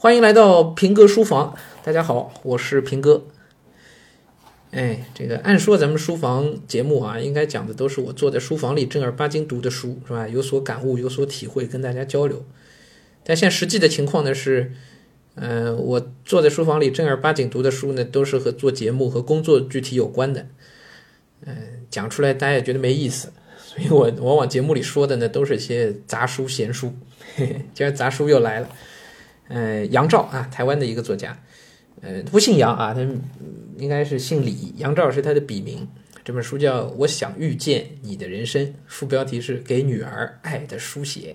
欢迎来到平哥书房，大家好，我是平哥。哎，这个按说咱们书房节目啊，应该讲的都是我坐在书房里正儿八经读的书，是吧？有所感悟，有所体会，跟大家交流。但现在实际的情况呢是，呃，我坐在书房里正儿八经读的书呢，都是和做节目和工作具体有关的。嗯，讲出来大家也觉得没意思，所以我往往节目里说的呢，都是些杂书闲书。嘿 嘿，今儿杂书又来了。呃，杨照啊，台湾的一个作家，呃，不姓杨啊，他应该是姓李。杨照是他的笔名。这本书叫《我想遇见你的人生》，副标题是《给女儿爱的书写》。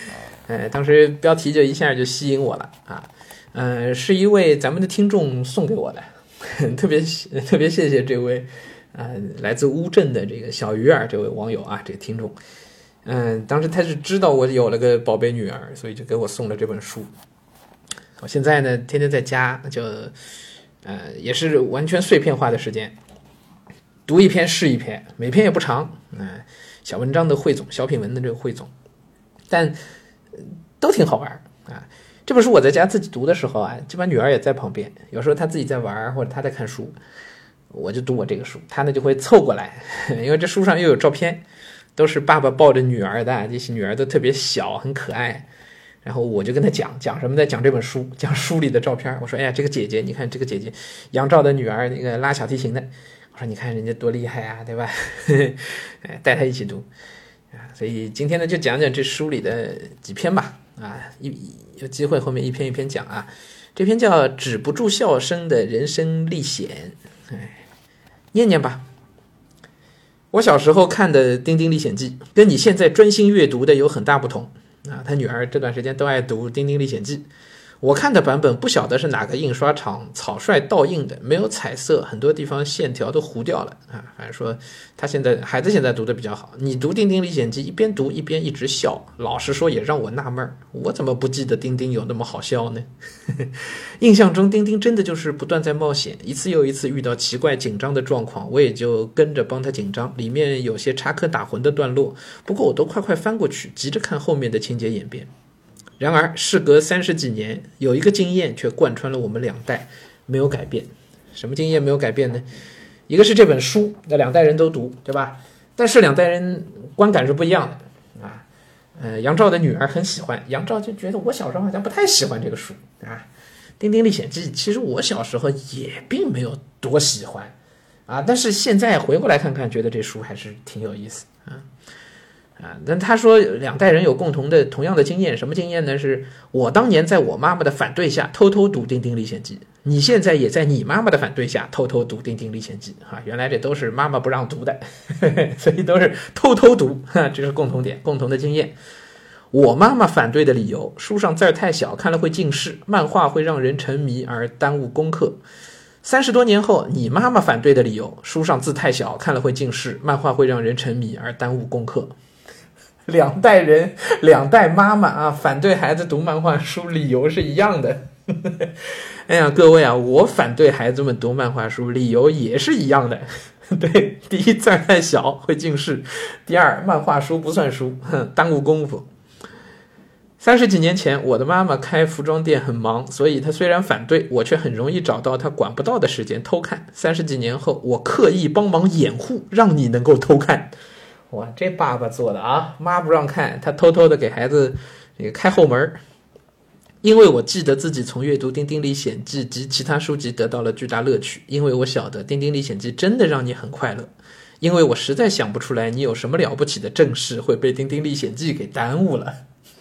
呃，当时标题就一下就吸引我了啊。呃，是一位咱们的听众送给我的，特别特别谢谢这位呃来自乌镇的这个小鱼儿这位网友啊，这个听众。嗯，当时他是知道我有了个宝贝女儿，所以就给我送了这本书。我现在呢，天天在家就，呃，也是完全碎片化的时间，读一篇是一篇，每篇也不长，嗯，小文章的汇总，小品文的这个汇总，但都挺好玩啊。这本书我在家自己读的时候啊，基本女儿也在旁边，有时候她自己在玩或者她在看书，我就读我这个书，她呢就会凑过来，因为这书上又有照片。都是爸爸抱着女儿的，这些女儿都特别小，很可爱。然后我就跟他讲讲什么，在讲这本书，讲书里的照片。我说：“哎呀，这个姐姐，你看这个姐姐，杨照的女儿，那个拉小提琴的。”我说：“你看人家多厉害啊，对吧？”哎，带她一起读啊。所以今天呢，就讲讲这书里的几篇吧。啊，一有机会后面一篇一篇讲啊。这篇叫《止不住笑声的人生历险》，哎，念念吧。我小时候看的《丁丁历险记》，跟你现在专心阅读的有很大不同啊！他女儿这段时间都爱读《丁丁历险记》。我看的版本不晓得是哪个印刷厂草率倒印的，没有彩色，很多地方线条都糊掉了啊。反正说他现在孩子现在读的比较好。你读《丁丁历险记》，一边读一边一直笑，老实说也让我纳闷儿，我怎么不记得丁丁有那么好笑呢？印象中丁丁真的就是不断在冒险，一次又一次遇到奇怪紧张的状况，我也就跟着帮他紧张。里面有些插科打诨的段落，不过我都快快翻过去，急着看后面的情节演变。然而，事隔三十几年，有一个经验却贯穿了我们两代，没有改变。什么经验没有改变呢？一个是这本书，那两代人都读，对吧？但是两代人观感是不一样的啊。呃，杨照的女儿很喜欢，杨照就觉得我小时候好像不太喜欢这个书啊。《丁丁历险记》其实我小时候也并没有多喜欢啊，但是现在回过来看看，觉得这书还是挺有意思啊。啊，那他说两代人有共同的同样的经验，什么经验呢？是我当年在我妈妈的反对下偷偷读《丁丁历险记》，你现在也在你妈妈的反对下偷偷读《丁丁历险记》哈，原来这都是妈妈不让读的，所以都是偷偷读，哈，这是共同点，共同的经验。我妈妈反对的理由，书上字儿太小，看了会近视；漫画会让人沉迷而耽误功课。三十多年后，你妈妈反对的理由，书上字太小，看了会近视；漫画会让人沉迷而耽误功课。两代人，两代妈妈啊，反对孩子读漫画书，理由是一样的。哎呀，各位啊，我反对孩子们读漫画书，理由也是一样的。对，第一字太小会近视，第二漫画书不算书，耽误功夫。三十几年前，我的妈妈开服装店很忙，所以她虽然反对，我却很容易找到她管不到的时间偷看。三十几年后，我刻意帮忙掩护，让你能够偷看。哇，这爸爸做的啊！妈不让看，他偷偷的给孩子这个开后门儿因为我记得自己从阅读《丁丁历险记》及其他书籍得到了巨大乐趣，因为我晓得《丁丁历险记》真的让你很快乐，因为我实在想不出来你有什么了不起的正事会被《丁丁历险记》给耽误了。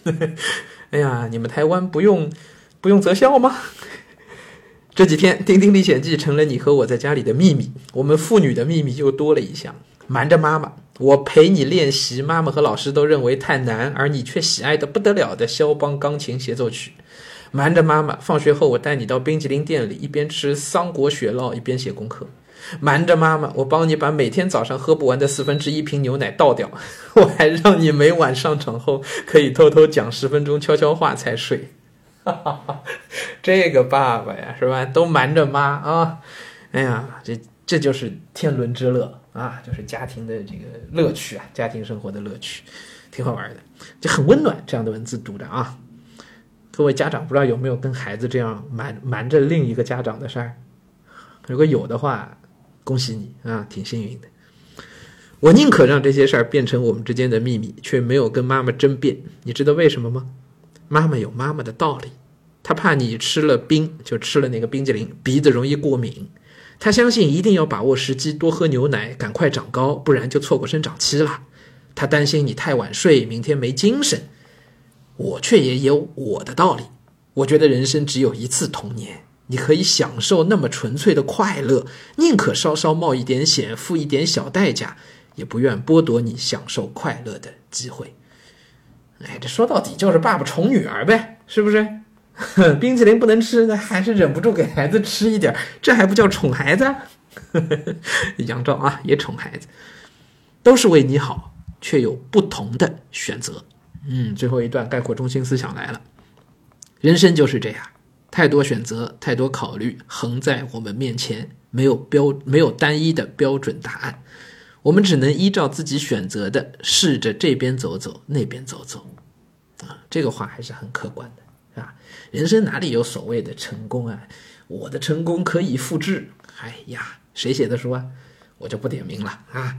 哎呀，你们台湾不用不用择校吗？这几天《丁丁历险记》成了你和我在家里的秘密，我们父女的秘密又多了一项，瞒着妈妈。我陪你练习，妈妈和老师都认为太难，而你却喜爱的不得了的肖邦钢琴协奏曲。瞒着妈妈，放学后我带你到冰淇淋店里，一边吃桑果雪酪一边写功课。瞒着妈妈，我帮你把每天早上喝不完的四分之一瓶牛奶倒掉。我还让你每晚上床后可以偷偷讲十分钟悄悄话才睡。哈哈哈，这个爸爸呀，是吧？都瞒着妈啊！哎呀，这这就是天伦之乐。啊，就是家庭的这个乐趣啊，家庭生活的乐趣，挺好玩的，就很温暖。这样的文字读着啊，各位家长不知道有没有跟孩子这样瞒瞒着另一个家长的事儿？如果有的话，恭喜你啊，挺幸运的。我宁可让这些事儿变成我们之间的秘密，却没有跟妈妈争辩。你知道为什么吗？妈妈有妈妈的道理，她怕你吃了冰就吃了那个冰激凌，鼻子容易过敏。他相信一定要把握时机，多喝牛奶，赶快长高，不然就错过生长期了。他担心你太晚睡，明天没精神。我却也有我的道理。我觉得人生只有一次童年，你可以享受那么纯粹的快乐，宁可稍稍冒一点险，付一点小代价，也不愿剥夺你享受快乐的机会。哎，这说到底就是爸爸宠女儿呗，是不是？冰淇淋不能吃，那还是忍不住给孩子吃一点，这还不叫宠孩子？杨照啊，也宠孩子，都是为你好，却有不同的选择。嗯，最后一段概括中心思想来了。人生就是这样，太多选择，太多考虑，横在我们面前，没有标，没有单一的标准答案。我们只能依照自己选择的，试着这边走走，那边走走。啊，这个话还是很客观的，啊？人生哪里有所谓的成功啊？我的成功可以复制。哎呀，谁写的书啊？我就不点名了啊。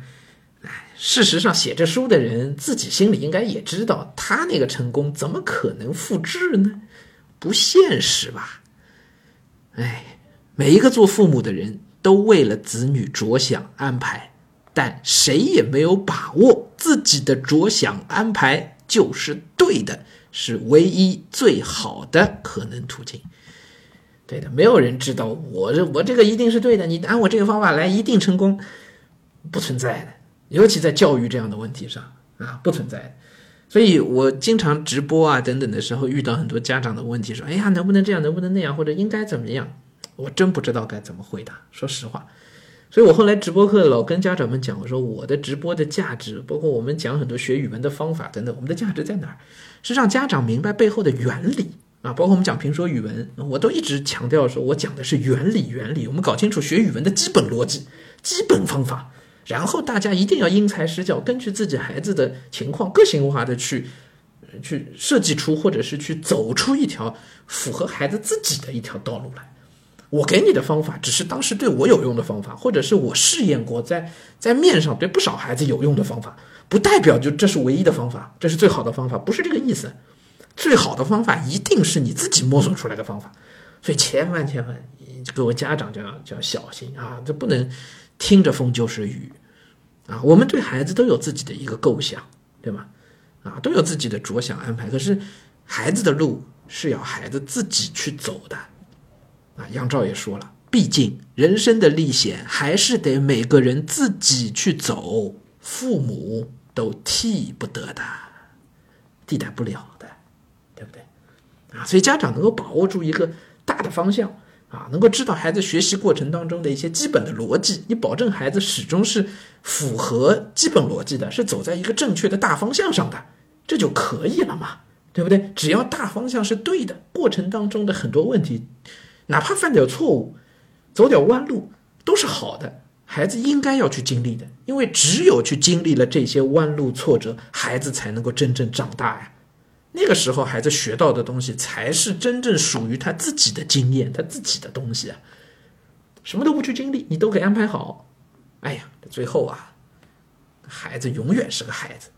哎，事实上，写这书的人自己心里应该也知道，他那个成功怎么可能复制呢？不现实吧？哎，每一个做父母的人都为了子女着想安排，但谁也没有把握自己的着想安排就是对的，是唯一最好的可能途径。对的，没有人知道我这我这个一定是对的，你按我这个方法来一定成功，不存在的。尤其在教育这样的问题上啊，不存在。所以我经常直播啊等等的时候，遇到很多家长的问题，说：“哎呀，能不能这样，能不能那样，或者应该怎么样？”我真不知道该怎么回答。说实话，所以我后来直播课老跟家长们讲，我说我的直播的价值，包括我们讲很多学语文的方法等等，我们的价值在哪儿？是让家长明白背后的原理啊。包括我们讲评说语文，我都一直强调说，我讲的是原理，原理。我们搞清楚学语文的基本逻辑、基本方法。然后大家一定要因材施教，根据自己孩子的情况，个性化的去，去设计出或者是去走出一条符合孩子自己的一条道路来。我给你的方法只是当时对我有用的方法，或者是我试验过在在面上对不少孩子有用的方法，不代表就这是唯一的方法，这是最好的方法，不是这个意思。最好的方法一定是你自己摸索出来的方法，所以千万千万，各位家长就要就要小心啊，这不能听着风就是雨。啊，我们对孩子都有自己的一个构想，对吗？啊，都有自己的着想安排。可是，孩子的路是要孩子自己去走的。啊，杨照也说了，毕竟人生的历险还是得每个人自己去走，父母都替不得的，替代不了的，对不对？啊，所以家长能够把握住一个大的方向。啊，能够知道孩子学习过程当中的一些基本的逻辑，你保证孩子始终是符合基本逻辑的，是走在一个正确的大方向上的，这就可以了嘛，对不对？只要大方向是对的，过程当中的很多问题，哪怕犯点错误，走点弯路，都是好的，孩子应该要去经历的，因为只有去经历了这些弯路挫折，孩子才能够真正长大呀。那个时候，孩子学到的东西才是真正属于他自己的经验，他自己的东西啊。什么都不去经历，你都给安排好，哎呀，最后啊，孩子永远是个孩子，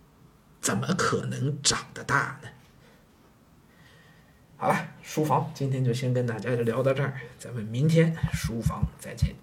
怎么可能长得大呢？好了，书房今天就先跟大家聊到这儿，咱们明天书房再见。